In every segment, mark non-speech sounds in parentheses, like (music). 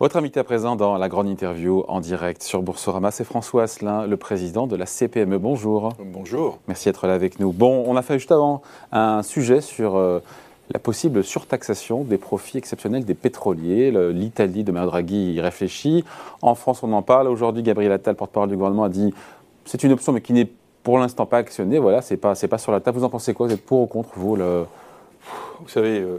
Votre invité à présent dans la grande interview en direct sur Boursorama, c'est François Asselin, le président de la CPME. Bonjour. Bonjour. Merci d'être là avec nous. Bon, on a fait juste avant un sujet sur euh, la possible surtaxation des profits exceptionnels des pétroliers. L'Italie de Mario Draghi y réfléchit. En France, on en parle. Aujourd'hui, Gabriel Attal, porte-parole du gouvernement, a dit c'est une option, mais qui n'est pour l'instant pas actionnée. Voilà, c'est pas, pas sur la table. Vous en pensez quoi? Vous êtes pour ou contre, vous le, vous savez, euh,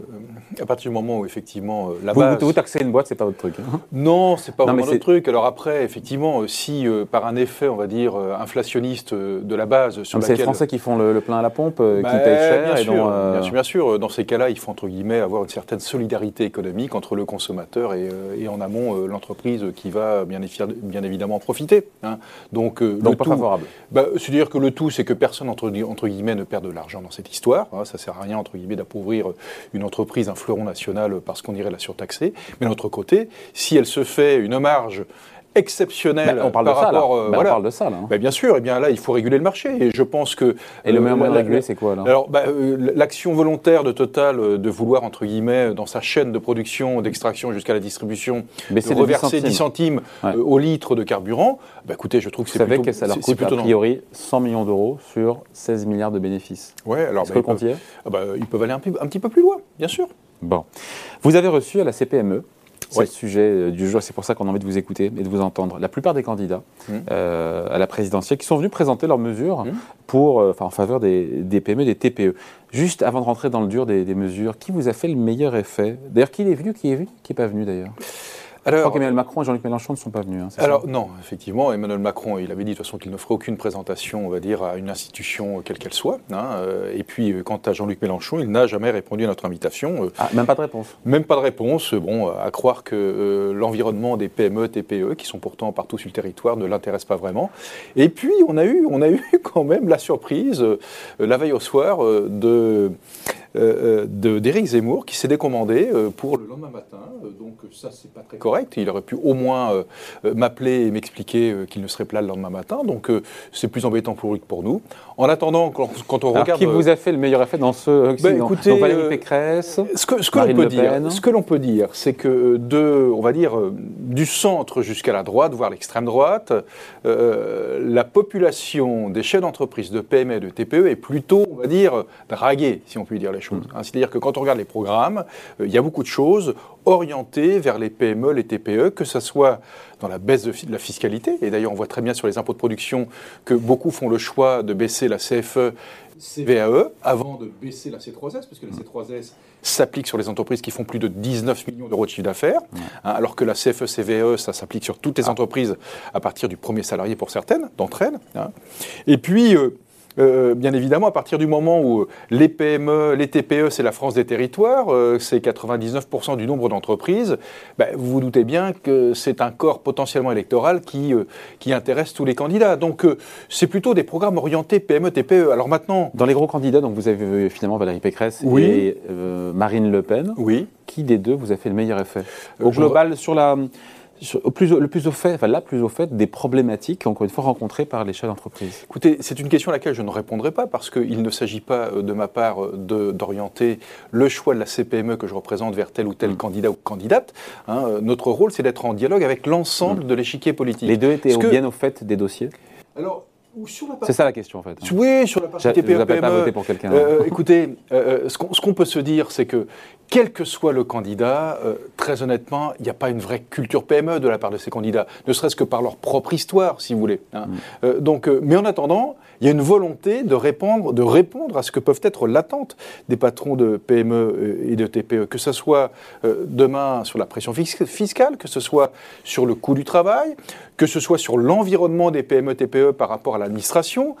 à partir du moment où effectivement euh, la vous, base... Vous, taxez une boîte, c'est pas votre truc. Hein non, c'est pas vraiment notre truc. Alors après, effectivement, euh, si par un effet, on va dire, inflationniste de la base sur laquelle... C'est les Français qui font le, plein à la pompe, qui bah, payent cher. Bien, sûr, bien sûr, bien sûr. Dans ces cas-là, il faut entre guillemets avoir une certaine solidarité économique entre le consommateur et, en amont l'entreprise qui va bien, bien, évidemment en profiter. Hein. Donc, Donc pas favorable. Bah, C'est-à-dire que le tout, c'est que personne entre, entre guillemets ne perd de l'argent dans cette histoire. Hein. Ça sert à rien entre guillemets d'appauvrir une entreprise, un fleuron national, parce qu'on irait la surtaxer. Mais de l'autre côté, si elle se fait une marge exceptionnelle on parle par de ça, rapport. Euh, on parle de ça, là. Hein. bien sûr, et bien là, il faut réguler le marché. Et je pense que. Et le meilleur moyen de réguler, c'est quoi, là Alors, bah, euh, l'action volontaire de Total euh, de vouloir, entre guillemets, dans sa chaîne de production, d'extraction jusqu'à la distribution, de reverser 10 centimes, au litre de carburant, bah, écoutez, je trouve que c'est plutôt. Vous savez que ça leur coûte, a priori, 100 millions d'euros sur 16 milliards de bénéfices. Ouais, alors. Est-ce bah, que ah bah, ils peuvent aller un, un petit peu plus loin, bien sûr. Bon. Vous avez reçu à la CPME, c'est le sujet euh, du jour, c'est pour ça qu'on a envie de vous écouter et de vous entendre. La plupart des candidats mmh. euh, à la présidentielle qui sont venus présenter leurs mesures mmh. pour, euh, en faveur des, PME, des TPE. Juste avant de rentrer dans le dur des, des mesures, qui vous a fait le meilleur effet? D'ailleurs, qui est venu, qui est venu, qui n'est pas venu d'ailleurs? Alors, je crois qu'Emmanuel Macron et Jean-Luc Mélenchon ne sont pas venus. Hein, alors non, effectivement, Emmanuel Macron, il avait dit de toute façon qu'il ne ferait aucune présentation, on va dire, à une institution quelle qu'elle soit. Hein, euh, et puis, euh, quant à Jean-Luc Mélenchon, il n'a jamais répondu à notre invitation. Euh, ah, même pas de réponse Même pas de réponse. Bon, à croire que l'environnement des PME, TPE, qui sont pourtant partout sur le territoire, ne l'intéresse pas vraiment. Et puis, on a eu, on a eu (laughs) quand même la surprise, la veille au soir, de d'Éric Zemmour qui s'est décommandé pour le lendemain matin. donc ça, c'est pas très correct. Il aurait pu au moins euh, euh, m'appeler et m'expliquer euh, qu'il ne serait pas là le lendemain matin. Donc c'est plus embêtant pour lui que pour nous. En attendant, quand, on Alors, regarde. Qui vous a fait le meilleur effet dans ce ben, écoutez, Valérie Pécresse, ce que, ce que l'on peut dire, ce que l'on peut dire, c'est que de, on va dire, du centre jusqu'à la droite, voire l'extrême droite, la population des chefs d'entreprise, de PME, de TPE est plutôt, on va dire, draguée, si on peut dire les choses. Hein, c'est-à-dire que quand on regarde les programmes, il y a beaucoup de choses orientées vers les PME, les TPE, que ce soit dans la baisse de, la fiscalité, et d'ailleurs on voit très bien sur les impôts de production que beaucoup font le choix de baisser la CFE, CVAE, avant de baisser la C3S, parce que la C3S s'applique sur les entreprises qui font plus de 19 millions d'euros de chiffre d'affaires, hein, alors que la CFE, CVAE, ça s'applique sur toutes les ah. entreprises à partir du premier salarié pour certaines d'entre elles. Hein. Et puis, euh, euh, bien évidemment, à partir du moment où les PME, les TPE, c'est la France des territoires, euh, c'est 99% du nombre d'entreprises, ben, vous vous doutez bien que c'est un corps potentiellement électoral qui, euh, qui intéresse tous les candidats. Donc c'est plutôt des programmes orientés PME, TPE. Alors maintenant... Dans les gros candidats, donc vous avez finalement Valérie Pécresse et Marine Le Pen. Oui. Qui des deux vous a fait le meilleur effet? Au global, sur la plus, le plus au fait, enfin, là, plus au fait des problématiques, encore une fois, rencontrées par les chefs d'entreprise Écoutez, c'est une question à laquelle je ne répondrai pas parce qu'il ne s'agit pas euh, de ma part euh, d'orienter le choix de la CPME que je représente vers tel ou tel mm. candidat ou candidate. Hein. Euh, notre rôle, c'est d'être en dialogue avec l'ensemble mm. de l'échiquier politique. Les deux étaient bien au fait des dossiers Alors, c'est ça la question en fait. Oui, sur la partie TPE. Pas voter pour quelqu'un. écoutez, ce qu'on peut se dire, c'est que quel que soit le candidat, euh, très honnêtement, il n'y a pas une vraie culture PME de la part de ces candidats, ne serait-ce que par leur propre histoire, si vous voulez. Hein. Mm. Euh, donc, euh, mais en attendant, il y a une volonté de répondre, de répondre à ce que peuvent être l'attente des patrons de PME et de TPE, que ce soit demain sur la pression fiscale, que ce soit sur le coût du travail, que ce soit sur l'environnement des PME TPE par rapport à l'administration.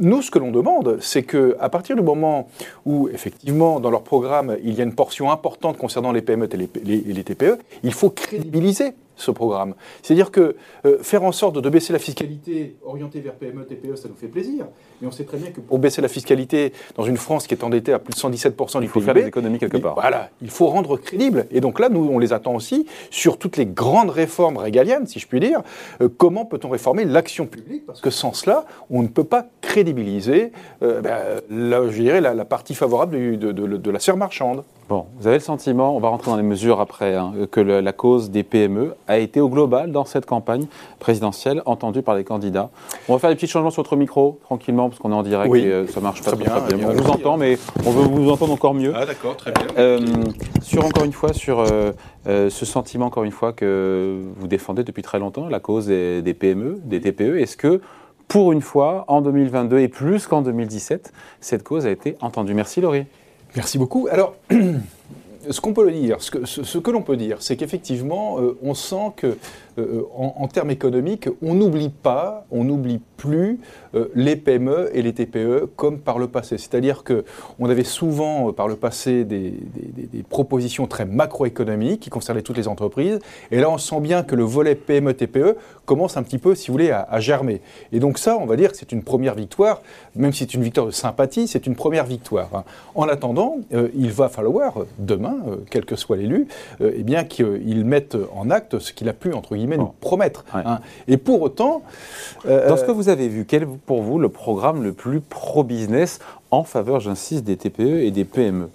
nous, ce que l'on demande, c'est que à partir du moment où effectivement dans leur programme il y a une portion importante concernant les PME et les, TPE, il faut crédibiliser ce programme. C'est-à-dire que euh, faire en sorte de baisser la fiscalité orientée vers PME, TPE, ça nous fait plaisir. Mais on sait très bien que pour baisser la fiscalité dans une France qui est endettée à plus de 117% du Il faut faire des économies quelque part. Voilà, il faut rendre crédible. Et donc là, nous, on les attend aussi sur toutes les grandes réformes régaliennes, si je puis dire. Euh, comment peut-on réformer l'action publique? Parce que sans cela, on ne peut pas crédibiliser, euh, ben, je dirais, la, partie favorable de, de la serre marchande. Bon, vous avez le sentiment, on va rentrer dans les mesures après, hein, que la cause des PME a été au global dans cette campagne présidentielle entendue par les candidats. On va faire des petits changements sur votre micro, tranquillement, parce qu'on est en direct et euh, ça marche pas très bien. On vous entend, mais on veut vous entendre encore mieux. Ah d'accord, très bien. Euh, sur encore une fois, sur euh, ce sentiment, encore une fois, que vous défendez depuis très longtemps, la cause des, des PME, des TPE, est-ce que pour une fois, en 2022 et plus qu'en 2017, cette cause a été entendue? Merci Laurie. Merci beaucoup. Alors, (clears throat) ce qu'on peut le dire, ce que, ce, que l'on peut dire, c'est qu'effectivement, euh, on sent que euh, en, termes économiques, on n'oublie pas, on n'oublie plus euh, les PME et les TPE comme par le passé. C'est-à-dire qu'on avait souvent par le passé des, propositions très macroéconomiques qui concernaient toutes les entreprises, et là on sent bien que le volet PME-TPE commence un petit peu, si vous voulez, à, germer. Et donc ça, on va dire que c'est une première victoire, même si c'est une victoire de sympathie, c'est une première victoire. Hein. En attendant, il va falloir demain, quel que soit l'élu, eh bien qu'il mette en acte ce qu'il a pu, entre guillemets, nous promettre. Hein. Et pour autant... Euh, Dans ce que vous avez vu, quel est pour vous le programme le plus pro-business en faveur, j'insiste, des TPE et des PME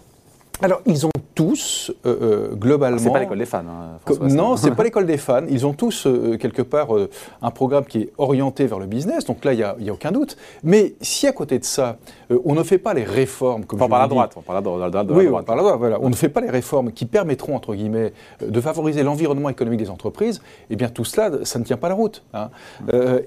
alors, ils ont tous, euh, euh, globalement. C'est pas l'école des fans. Hein, non, c'est pas (laughs) l'école des fans. Ils ont tous, quelque part, un programme qui est orienté vers le business. Donc là, il n'y a, a, aucun doute. Mais si à côté de ça, on ne fait pas les réformes. Comme on parle à droite. On parle à droite. Oui, on parle à droite. Voilà. On ne fait pas les réformes qui permettront, entre guillemets, de favoriser l'environnement économique des entreprises. Eh bien, tout cela, ça ne tient pas la route. Hein.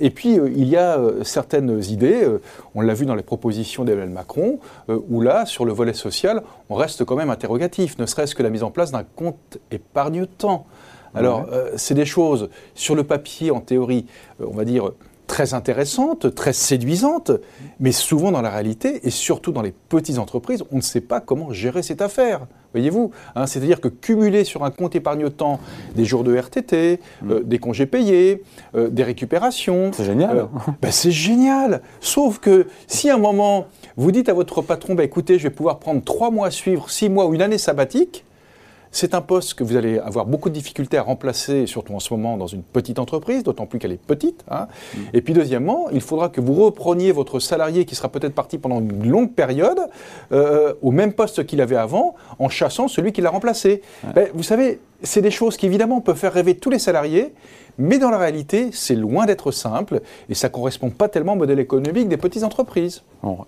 et puis, il y a certaines idées. on l'a vu dans les propositions d'Emmanuel Macron, où là, sur le volet social, on reste quand même interrogatif, ne serait-ce que la mise en place d'un compte épargne-temps. Alors, euh, c'est des choses, sur le papier, en théorie, euh, on va dire, très intéressantes, très séduisantes, mais souvent dans la réalité, et surtout dans les petites entreprises, on ne sait pas comment gérer cette affaire. Voyez-vous hein, C'est-à-dire que cumuler sur un compte épargne-temps des jours de RTT, euh, mm. des congés payés, des récupérations. C'est génial. Ben, c'est génial. Sauf que si à un moment, vous dites à votre patron, bah, écoutez, je vais pouvoir prendre trois mois à suivre, six mois ou une année sabbatique. C'est un poste que vous allez avoir beaucoup de difficultés à remplacer, surtout en ce moment dans une petite entreprise, d'autant plus qu'elle est petite. Hein. Mm. Et puis deuxièmement, il faudra que vous repreniez votre salarié qui sera peut-être parti pendant une longue période euh, au même poste qu'il avait avant, en chassant celui qui l'a remplacé. Ben, vous savez, c'est des choses qui évidemment peuvent faire rêver tous les salariés, mais dans la réalité, c'est loin d'être simple et ça ne correspond pas tellement au modèle économique des petites entreprises.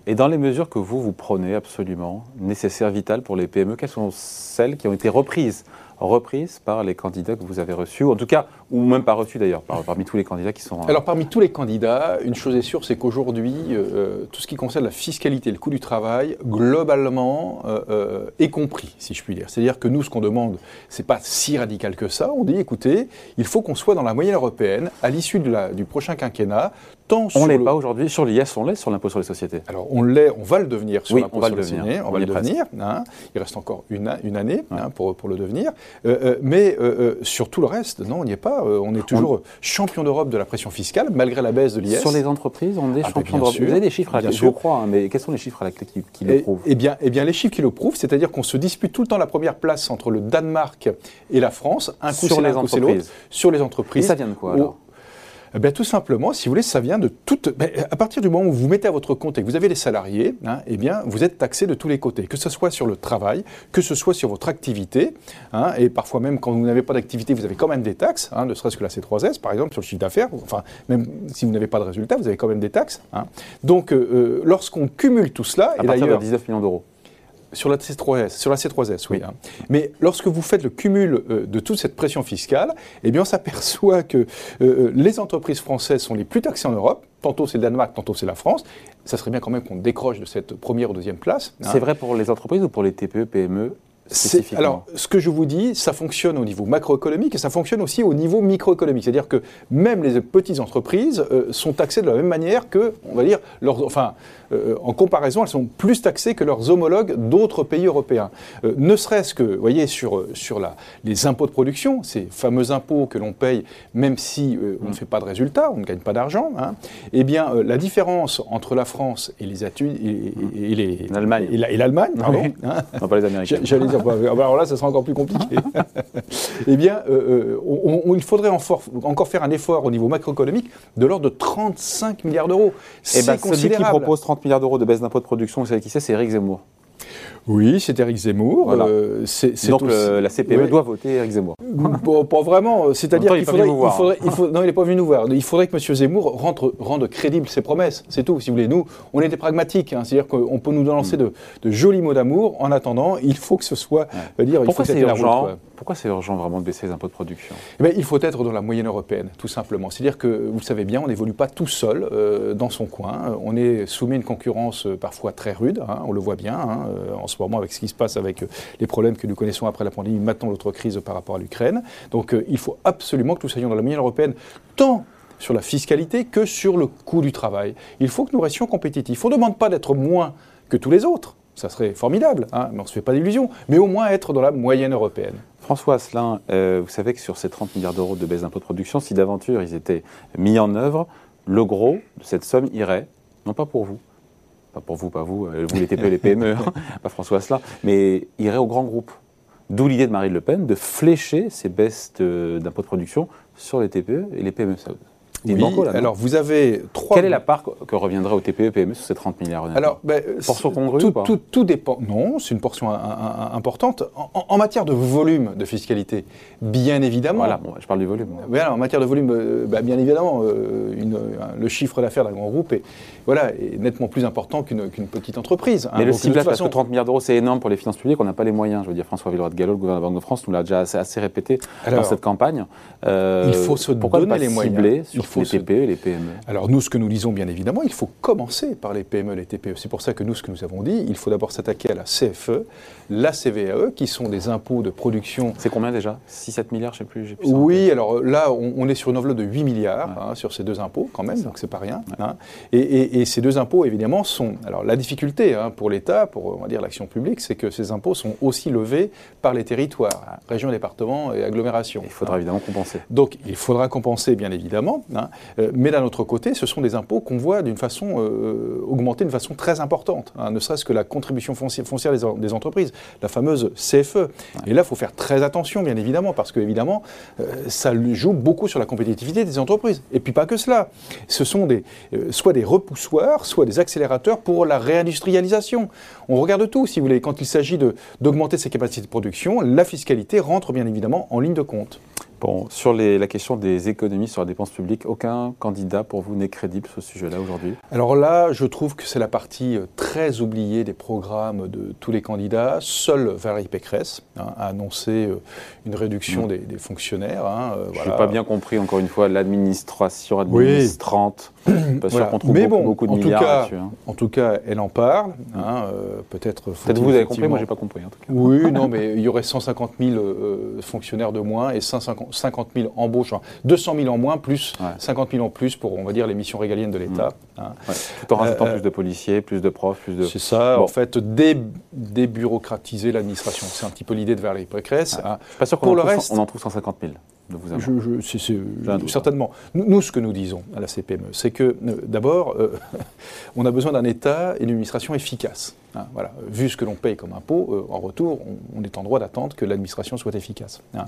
Et dans les mesures que vous, vous prenez absolument, nécessaires, vitales pour les PME, quelles sont celles qui ont été reprises reprises par les candidats que vous avez reçus, en tout cas, ou même pas reçus d'ailleurs, parmi tous les candidats qui sont... Alors parmi tous les candidats, une chose est sûre, c'est qu'aujourd'hui, euh, tout ce qui concerne la fiscalité, le coût du travail, globalement, euh, euh, est compris, si je puis dire. C'est-à-dire que nous, ce qu'on demande, c'est pas si radical que ça. On dit, écoutez, il faut qu'on soit dans la moyenne européenne à l'issue du prochain quinquennat, on l'est pas aujourd'hui sur l'IS, on l'est sur l'impôt sur les sociétés. Alors on l'est, on va le devenir sur l'impôt sur les sociétés. On, va le devenir. Hein. il reste encore une, une année hein, pour, pour, le devenir. Euh, euh, mais euh, sur tout le reste, non, on n'y est pas. on est toujours champion d'Europe de la pression fiscale, malgré la baisse de l'IS. Sur les entreprises, on est ah, champion d'Europe. Vous avez des chiffres à la clé, je crois, hein, mais quels sont les chiffres à la clé qui, le prouvent eh bien, eh bien, les chiffres qui le prouvent, c'est-à-dire qu'on se dispute tout le temps la première place entre le Danemark et la France. Un coup sur les entreprises. Sur les entreprises. Et ça vient de quoi alors? Eh Tout simplement, si vous voulez, ça vient de toute. Ben, à partir du moment où vous mettez à votre compte et que vous avez des salariés, hein, eh bien, vous êtes taxé de tous les côtés, que ce soit sur le travail, que ce soit sur votre activité, hein, et parfois même quand vous n'avez pas d'activité, vous avez quand même des taxes, hein, ne serait-ce que la C3S, par exemple, sur le chiffre d'affaires. Enfin, même si vous n'avez pas de résultat, vous avez quand même des taxes. Donc, euh, euh, lorsqu'on cumule tout cela, à et partir de 19 millions d'euros. Sur la C3S, sur la C3S, oui. Hein. Mais lorsque vous faites le cumul euh, de toute cette pression fiscale, eh bien, on s'aperçoit que euh, euh, les entreprises françaises sont les plus taxées en Europe. Tantôt c'est le Danemark, tantôt c'est la France. Ça serait bien quand même qu'on décroche de cette première ou deuxième place. Hein. C'est vrai pour les entreprises ou pour les TPE, PME Alors, ce que je vous dis, ça fonctionne au niveau macroéconomique et ça fonctionne aussi au niveau microéconomique. C'est-à-dire que même les petites entreprises euh, sont taxées de la même manière que, on va dire, leurs, enfin, euh, en comparaison, elles sont plus taxées que leurs homologues d'autres pays européens. Euh, ne serait-ce que, vous voyez, sur, sur la, les impôts de production, ces fameux impôts que l'on paye même si on ne fait pas de résultats, on ne gagne pas d'argent, hein, eh bien, la différence entre la France et les, et, et, l'Allemagne, et l'Allemagne, pardon, hein, non, pas les Américains. Dire bah, alors là, ça sera encore plus compliqué. (laughs) eh bien, euh, euh, il faudrait encore faire un effort au niveau macroéconomique de l'ordre de 35 milliards d'euros. C'est eh ben, Celui qui propose 30 milliards d'euros de baisse d'impôts de production, vous savez qui c'est? C'est Eric Zemmour. Oui, c'est Eric Zemmour. Euh, Donc la CPE doit voter Eric Zemmour. pas vraiment. C'est-à-dire qu'il faudrait, il faudrait, il faut, non, il n'est pas venu nous voir. Il faudrait que M. Zemmour rentre, rende crédibles ses promesses. C'est tout. Si vous voulez, nous, on était pragmatiques. Hein. C'est-à-dire qu'on peut nous lancer mm. de, jolis mots d'amour. En attendant, il faut que ce soit. Dire, Pourquoi c'est urgent Pourquoi c'est urgent vraiment de baisser les impôts de production eh bien, Il faut être dans la moyenne européenne, tout simplement. C'est-à-dire que vous le savez bien, on n'évolue pas tout seul euh, dans son coin. On est soumis à une concurrence euh, parfois très rude. Hein, on le voit bien hein, en ce avec ce qui se passe avec euh, les problèmes que nous connaissons après la pandémie, maintenant l'autre crise par rapport à l'Ukraine. Donc euh, il faut absolument que nous soyons dans la moyenne européenne, tant sur la fiscalité que sur le coût du travail. Il faut que nous restions compétitifs. On ne demande pas d'être moins que tous les autres, ça serait formidable, hein, mais on ne se fait pas d'illusions, mais au moins être dans la moyenne européenne. François Asselin, euh, vous savez que sur ces 30 milliards d'euros de baisse d'impôts de production, si d'aventure ils étaient mis en œuvre, le gros de cette somme irait, non pas pour vous, pas pour vous, pas vous, euh, vous les TPE et les PME, pas François Asselin, mais irait aux grands groupes. D'où l'idée de Marine Le Pen de flécher ces baisses d'impôts de, production sur les TPE et les PME. Oui, alors vous avez trois. Quelle est la part que reviendrait au TPE PME sur ces 30 milliards Alors, ben, portion congrue tout, ou pas tout, tout, dépend. Non, c'est une portion importante. En, matière de volume de fiscalité, bien évidemment. Voilà, bon, je parle du volume. Voilà, en matière de volume, euh, ben, bien évidemment, euh, une, le chiffre d'affaires d'un grand groupe est, voilà, est nettement plus important qu'une petite entreprise. Hein. Mais le ciblage, parce que 30 milliards d'euros, c'est énorme pour les finances publiques, on n'a pas les moyens. Je veux dire, François Villeroy de Gallo, le gouverneur de la Banque de France, nous l'a déjà assez, répété dans cette campagne. Euh, il faut se donner les moyens. Sur les TPE et les PME alors nous, ce que nous disons bien évidemment, il faut commencer par les PME et les TPE. C'est pour ça que nous, ce que nous avons dit, il faut d'abord s'attaquer à la CFE, la CVAE, qui sont des impôts de production. C'est combien déjà? 6-7 milliards, je ne sais plus. oui, alors là, on, est sur une enveloppe de 8 milliards hein, sur ces deux impôts quand même, donc c'est pas rien. Hein. Et, ces deux impôts, évidemment, sont... Alors la difficulté hein, pour l'État, pour on va dire l'action publique, c'est que ces impôts sont aussi levés par les territoires, régions, départements et agglomérations. Il faudra évidemment compenser. Donc il faudra compenser, bien évidemment, euh, mais d'un autre côté, ce sont des impôts qu'on voit d'une façon euh, augmenter d'une façon très importante, ne serait-ce que la contribution foncière, foncière des, entreprises la fameuse CFE. Et là, il faut faire très attention, bien évidemment, parce que, évidemment, euh, ça joue beaucoup sur la compétitivité des entreprises. Et puis pas que cela. Ce sont des, euh, soit des repoussoirs, soit des accélérateurs pour la réindustrialisation. On regarde tout, si vous voulez. Quand il s'agit d'augmenter ses capacités de production, la fiscalité rentre bien évidemment en ligne de compte. Bon, sur la question des économies sur la dépense publique, aucun candidat pour vous n'est crédible sur ce sujet-là aujourd'hui? Alors là, je trouve que c'est la partie euh, très oubliée des programmes de tous les candidats. Seule Valérie Pécresse hein, a annoncé euh, une réduction mm. des, fonctionnaires. Hein, euh, je n'ai pas bien compris, encore une fois, l'administration administrante. Pas sûr qu'on trouve Mais bon, beaucoup de en milliards tout cas, hein. En tout cas, elle en parle. Peut-être. Peut-être vous avez compris, moi j'ai pas compris. En tout cas. Oui, non, (laughs) mais il y aurait 150 000 fonctionnaires de moins et 550 50 000 embauches, 200 000 en moins, plus 50 000 en plus pour, on va dire, les missions régaliennes de l'État. Mmh. Hein. Tout en rajoutant euh, plus de policiers, plus de profs, plus de... C'est ça, en fait, débureaucratiser l'administration. C'est un petit peu l'idée de Valérie Pécresse. Hein. Je suis pas sûr qu'on en, en trouve 150 000 je, certainement. Nous, ce que nous disons à la CPME, c'est que euh, d'abord, euh, (laughs) on a besoin d'un État et d'une administration efficace. Hein, voilà. Vu ce que l'on paye comme impôt, euh, en retour, on, est en droit d'attendre que l'administration soit efficace. Hein.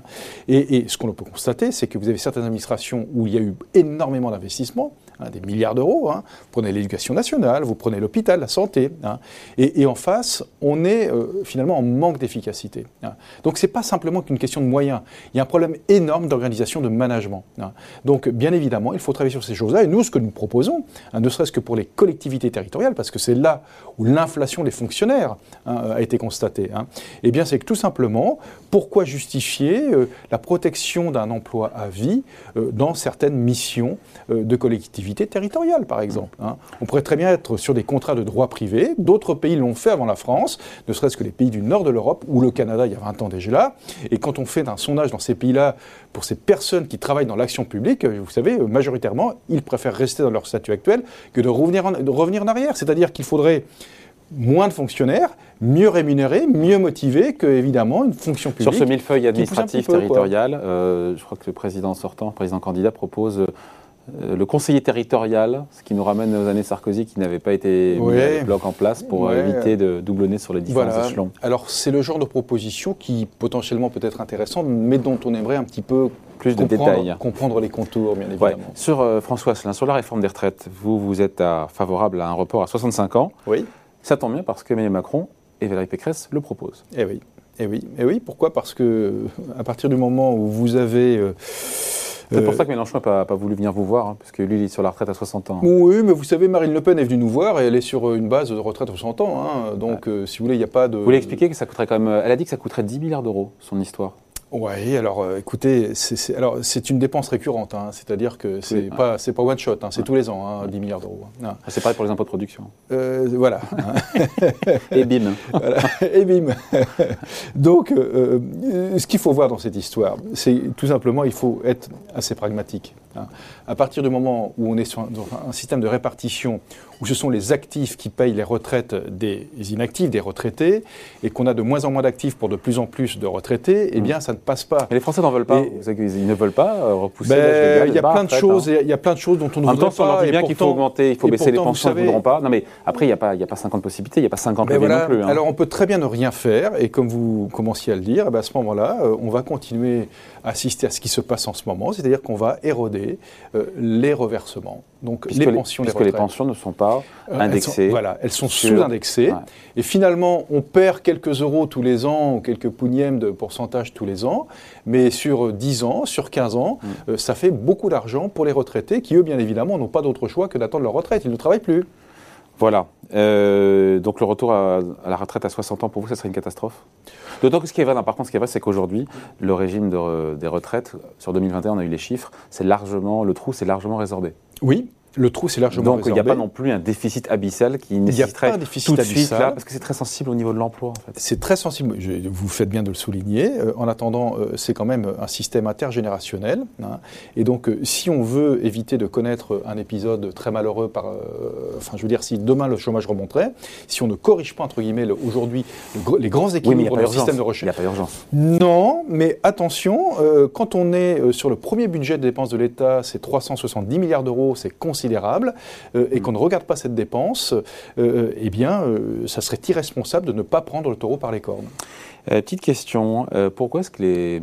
Et, ce qu'on peut constater, c'est que vous avez certaines administrations où il y a eu énormément d'investissements, hein, des milliards d'euros. Vous prenez l'éducation nationale, vous prenez l'hôpital, la santé. Et, en face, on est finalement en manque d'efficacité. Donc ce n'est pas simplement qu'une question de moyens. Il y a un problème énorme d'organisation, de management. Hein. Donc, bien évidemment, il faut travailler sur ces choses-là. Et nous, ce que nous proposons, hein, ne serait-ce que pour les collectivités territoriales, parce que c'est là où l'inflation des fonctionnaires hein, a été constatée, eh bien, c'est que tout simplement, pourquoi justifier euh, la protection d'un emploi à vie euh, dans certaines missions euh, de collectivité collectivités territoriales, par exemple. Hein. On pourrait très bien être sur des contrats de droit privé. D'autres pays l'ont fait avant la France, ne serait-ce que les pays du nord de l'Europe ou le Canada il y a 20 ans déjà. Et quand on fait un sondage dans ces pays-là pour ces personnes qui travaillent dans l'action publique, vous savez, majoritairement, ils préfèrent rester dans leur statut actuel que de revenir en, de revenir en arrière. C'est-à-dire qu'il faudrait moins de fonctionnaires, mieux rémunérés, mieux motivés que, évidemment, une fonction publique. Sur ce millefeuille administratif territorial, euh, je crois que le président sortant, le président candidat, propose euh, le conseiller territorial, ce qui nous ramène aux années Sarkozy qui n'avait pas été mis bloc en place pour euh, éviter de doublonner sur les différents échelons. Alors c'est le genre de proposition qui potentiellement peut être intéressante, mais dont on aimerait un petit peu plus de détails. Comprendre les contours, bien évidemment. Sur François Asselin, sur la réforme des retraites, vous, vous êtes favorable à un report à 65 ans. Oui. Ça tombe bien parce qu'Emmanuel Macron et Valérie Pécresse le proposent. Eh oui. Eh oui, eh oui. pourquoi? Parce que euh, à partir du moment où vous avez euh, c'est pour ça que Mélenchon n'a pas, pas, voulu venir vous voir, hein, parce que lui, il est sur la retraite à 60 ans. Oui, mais vous savez, Marine Le Pen est venue nous voir et elle est sur une base de retraite à 60 ans. Hein. donc, euh, si vous voulez, il n'y a pas de. Vous voulez expliquer que ça coûterait quand même. Elle a dit que ça coûterait 10 milliards d'euros, son histoire. Oui, alors euh, écoutez, c'est, une dépense récurrente, hein, c'est-à-dire que c'est pas c'est pas one shot, hein, c'est tous les ans, 10 hein, milliards d'euros. Ah, c'est pareil pour les impôts de production. Euh, voilà. (laughs) Et bim. (laughs) Et bim. (laughs) Donc, euh, ce qu'il faut voir dans cette histoire, c'est tout simplement, il faut être assez pragmatique. À partir du moment où on est sur un système de répartition où ce sont les actifs qui payent les retraites des inactifs, des retraités, et qu'on a de moins en moins d'actifs pour de plus en plus de retraités, eh bien, ça ne passe pas. Mais les Français n'en veulent pas. ils ne veulent pas euh, repousser ben, Il y a plein de choses, hein. il y a plein de choses dont on ne voudrait pas. On dit bien qu'il faut augmenter, il faut baisser les pensions, ils ne voudront pas. Non, mais après, il n'y a pas, il y a pas 50 possibilités, il n'y a pas 50 ben non plus. Hein. Alors, on peut très bien ne rien faire, et comme vous commenciez à le dire, eh ben, à ce moment-là, euh, on va continuer à assister à ce qui se passe en ce moment, c'est-à-dire qu'on va éroder euh, les reversements. Donc les pensions, puisque les, pensions ne sont pas indexées voilà, elles sont sous-indexées. Et finalement, on perd quelques euros tous les ans, ou quelques pougnèmes de pourcentage tous les ans. Mais sur 10 ans, sur 15 ans, mm. euh, ça fait beaucoup d'argent pour les retraités qui, eux, bien évidemment, n'ont pas d'autre choix que d'attendre leur retraite. Ils ne travaillent plus. Voilà. Euh, donc le retour à, la retraite à 60 ans, pour vous, ça serait une catastrophe? D'autant que ce qui est vrai, par contre, ce qui est vrai, c'est qu'aujourd'hui, le régime des retraites, sur 2021, on a eu les chiffres, c'est largement, le trou, c'est largement résorbé. Oui, le trou, c'est largement Donc il n'y a pas non plus un déficit abyssal qui nécessiterait tout de suite là, parce que c'est très sensible au niveau de l'emploi. En fait. C'est très sensible. vous faites bien de le souligner. Euh, en attendant, euh, c'est quand même un système intergénérationnel. Hein. et donc, euh, si on veut éviter de connaître un épisode très malheureux, par, enfin, je veux dire, si demain le chômage remonterait, si on ne corrige pas entre guillemets aujourd'hui les grands équilibres oui, du système de recherche, il n'y a pas d'urgence. Non, mais attention, quand on est sur le premier budget de dépenses de l'État, c'est 370 milliards d'euros, c'est considérable considérable euh, et qu'on ne regarde pas cette dépense, euh, euh, eh bien, ça serait irresponsable de ne pas prendre le taureau par les cornes. petite question, pourquoi est-ce que les,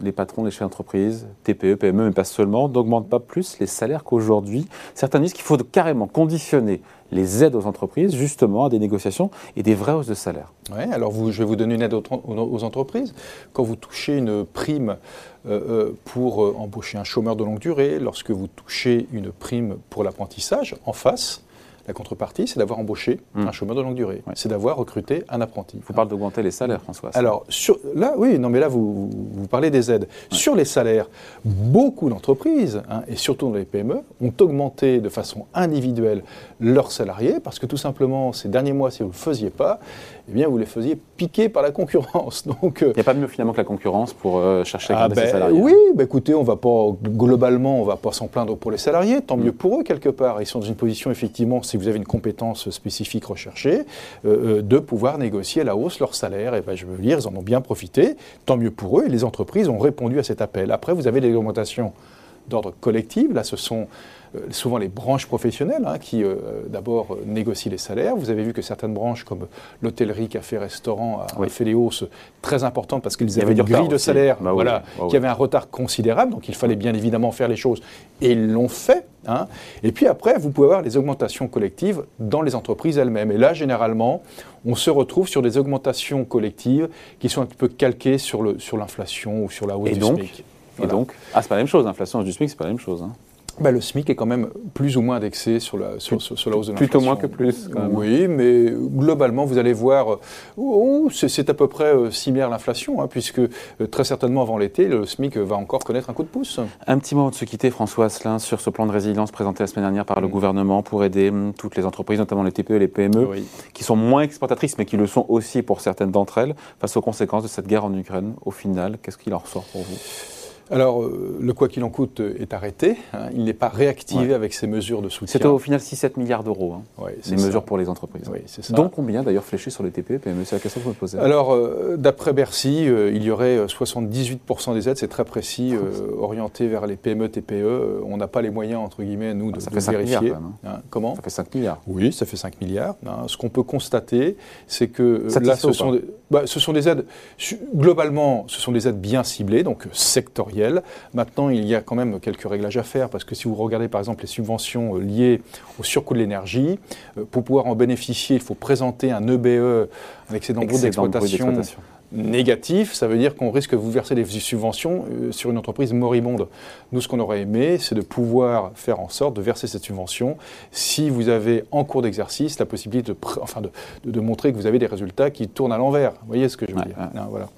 les patrons des chefs d'entreprise, TPE, PME, mais pas seulement, n'augmentent pas plus les salaires qu'aujourd'hui Certains disent qu'il faut carrément conditionner les aides aux entreprises, justement, à des négociations et des vraies hausses de salaire. Oui, alors je vais vous donner une aide aux, entreprises. Quand vous touchez une prime euh, euh, pour euh, embaucher un chômeur de longue durée, lorsque vous touchez une prime pour l'apprentissage, en face, la contrepartie, c'est d'avoir embauché hmm. un chômeur de longue durée. C'est d'avoir recruté un apprenti. Vous parlez d'augmenter les salaires, François. Alors, sur, là, oui, non, mais là, vous, vous parlez des aides. Sur les salaires, beaucoup d'entreprises, hein, et surtout dans les PME, ont augmenté de façon individuelle leurs salariés, parce que tout simplement, ces derniers mois, si vous ne le faisiez pas, eh bien, vous les faisiez piquer par la concurrence. (laughs) Donc, euh, il n'y a pas mieux finalement que la concurrence pour euh, chercher à ah garder ses ben, salariés. Oui, bah, écoutez, on va pas globalement, on va pas s'en plaindre pour les salariés. Tant mieux pour eux quelque part. Ils sont dans une position effectivement, si vous avez une compétence spécifique recherchée, euh, de pouvoir négocier à la hausse leur salaire. Et ben, je veux dire, ils en ont bien profité. Tant mieux pour eux. Et les entreprises ont répondu à cet appel. Après, vous avez des augmentations d'ordre collectif. Là, ce sont euh, souvent les branches professionnelles hein, qui euh, d'abord euh, négocient les salaires. Vous avez vu que certaines branches comme l'hôtellerie, café, restaurant ont fait des hausses très importantes parce qu'ils avaient une grille de salaire bah voilà, bah qui avait un retard considérable. Donc il fallait bien évidemment faire les choses et ils l'ont fait. Hein. Et puis après, vous pouvez avoir les augmentations collectives dans les entreprises elles-mêmes. Et là, généralement, on se retrouve sur des augmentations collectives qui sont un peu calquées sur l'inflation sur ou sur la hausse et du donc, SMIC. Et donc, ah, c'est pas la même chose, l'inflation du SMIC, c'est pas la même chose. Hein. bah, le SMIC est quand même plus ou moins indexé sur la, sur, sur, la hausse de l'inflation. Plutôt moins que plus. Oui, mais globalement, vous allez voir, oh, c'est à peu près euh, similaire à l'inflation, hein, puisque euh, très certainement avant l'été, le SMIC va encore connaître un coup de pouce. Un petit mot de se quitter, François Asselin, sur ce plan de résilience présenté la semaine dernière par le mm. gouvernement pour aider hum, toutes les entreprises, notamment les TPE et les PME, qui sont moins exportatrices, mais qui le sont aussi pour certaines d'entre elles, face aux conséquences de cette guerre en Ukraine. Au final, qu'est-ce qu'il en ressort pour vous? Alors, euh, le quoi qu'il en coûte est arrêté. Hein. il n'est pas réactivé avec ces mesures de soutien. C'était au final 6-7 milliards d'euros, hein, les mesures pour les entreprises. Oui, ça. Donc combien d'ailleurs fléchés sur les TPE PME C'est la question que vous me posez. Alors, euh, d'après Bercy, euh, il y aurait 78% des aides, c'est très précis, orientées vers les PME, TPE. on n'a pas les moyens, entre guillemets, nous, de, ça fait 5 vérifier. Milliards, hein. Comment Ça fait 5 milliards. Oui, ça fait 5 milliards. Ce qu'on peut constater, c'est que là, ce sont, des, bah, ce sont des aides, globalement, ce sont des aides bien ciblées, donc sectorielles Maintenant, il y a quand même quelques réglages à faire parce que si vous regardez par exemple les subventions euh, liées au surcoût de l'énergie, euh, pour pouvoir en bénéficier, il faut présenter un EBE, e, un excédent brut d'exploitation négatif, ça veut dire qu'on risque de vous verser des subventions euh, sur une entreprise moribonde. Nous, ce qu'on aurait aimé, c'est de pouvoir faire en sorte de verser cette subvention si vous avez en cours d'exercice la possibilité de, enfin de, de, montrer que vous avez des résultats qui tournent à l'envers. Vous voyez ce que je veux dire? voilà.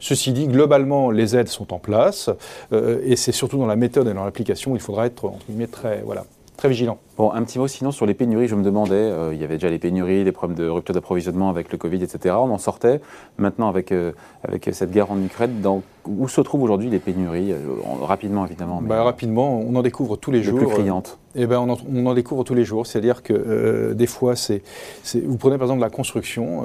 Ceci dit, globalement, les aides sont en place euh, et c'est surtout dans la méthode et dans l'application il faudra être entre guillemets très voilà très vigilant. Bon, un petit mot sinon sur les pénuries. Je me demandais, euh, il y avait déjà les pénuries, les problèmes de rupture d'approvisionnement avec le Covid, etc. On en sortait. Maintenant, avec, euh, avec cette guerre en Ukraine, dans, où se trouvent aujourd'hui les pénuries euh, Rapidement, évidemment. Bah, rapidement, on en découvre tous les, jours. Les plus criantes. Eh ben, on en, on, en, découvre tous les jours. C'est-à-dire que des fois, c'est, vous prenez par exemple la construction,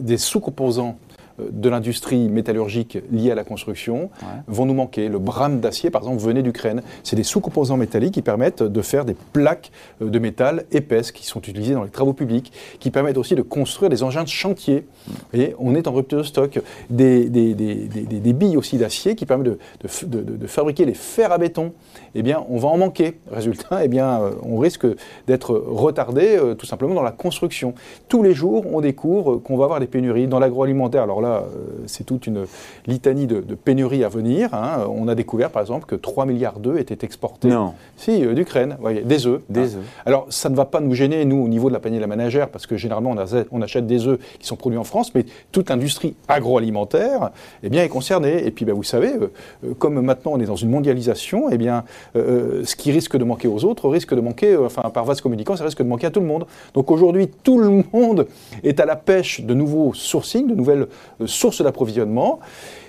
des sous-composants de l'industrie métallurgique liée à la construction vont nous manquer. Le brame d'acier, par exemple, venait d'Ukraine. C'est des sous-composants métalliques qui permettent de faire des plaques euh, de métal épaisses qui sont utilisées dans les travaux publics, qui permettent aussi de construire des engins de chantier. Et on est en rupture de stock. Des, des, des, des billes aussi d'acier qui permettent de, de, de, fabriquer les fers à béton. Eh bien, on va en manquer. Résultat, eh bien, euh, on risque d'être retardé euh, tout simplement dans la construction. Tous les jours, on découvre qu'on va avoir des pénuries dans l'agroalimentaire. Alors là, euh, c'est toute une litanie de, pénuries à venir. Hein. On a découvert, par exemple, que 3 milliards d'œufs étaient exportés. Non. Si, euh, d'Ukraine. des œufs. Des hein. Alors, ça ne va pas nous gêner, nous, au niveau de la panier de la ménagère, parce que généralement, on, achète des œufs qui sont produits en France, mais toute l'industrie agroalimentaire, eh bien, est concernée. Et puis, ben, vous savez, euh, comme maintenant on est dans une mondialisation, eh bien, ce qui risque de manquer aux autres risque de manquer, enfin, par vase communicant, ça risque de manquer à tout le monde. Donc aujourd'hui, tout le monde est à la pêche de nouveaux sourcings, de nouvelles sources d'approvisionnement.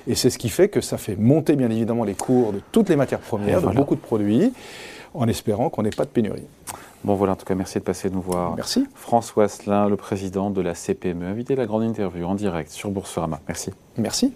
Et c'est ce qui fait que ça fait monter bien évidemment les cours de toutes les matières premières, de beaucoup de produits, en espérant qu'on n'ait pas de pénurie. Bon voilà, en tout cas, merci de passer nous voir. Merci. François Asselin, le président de la CPME, invité à la grande interview en direct sur Boursorama. Merci. Merci.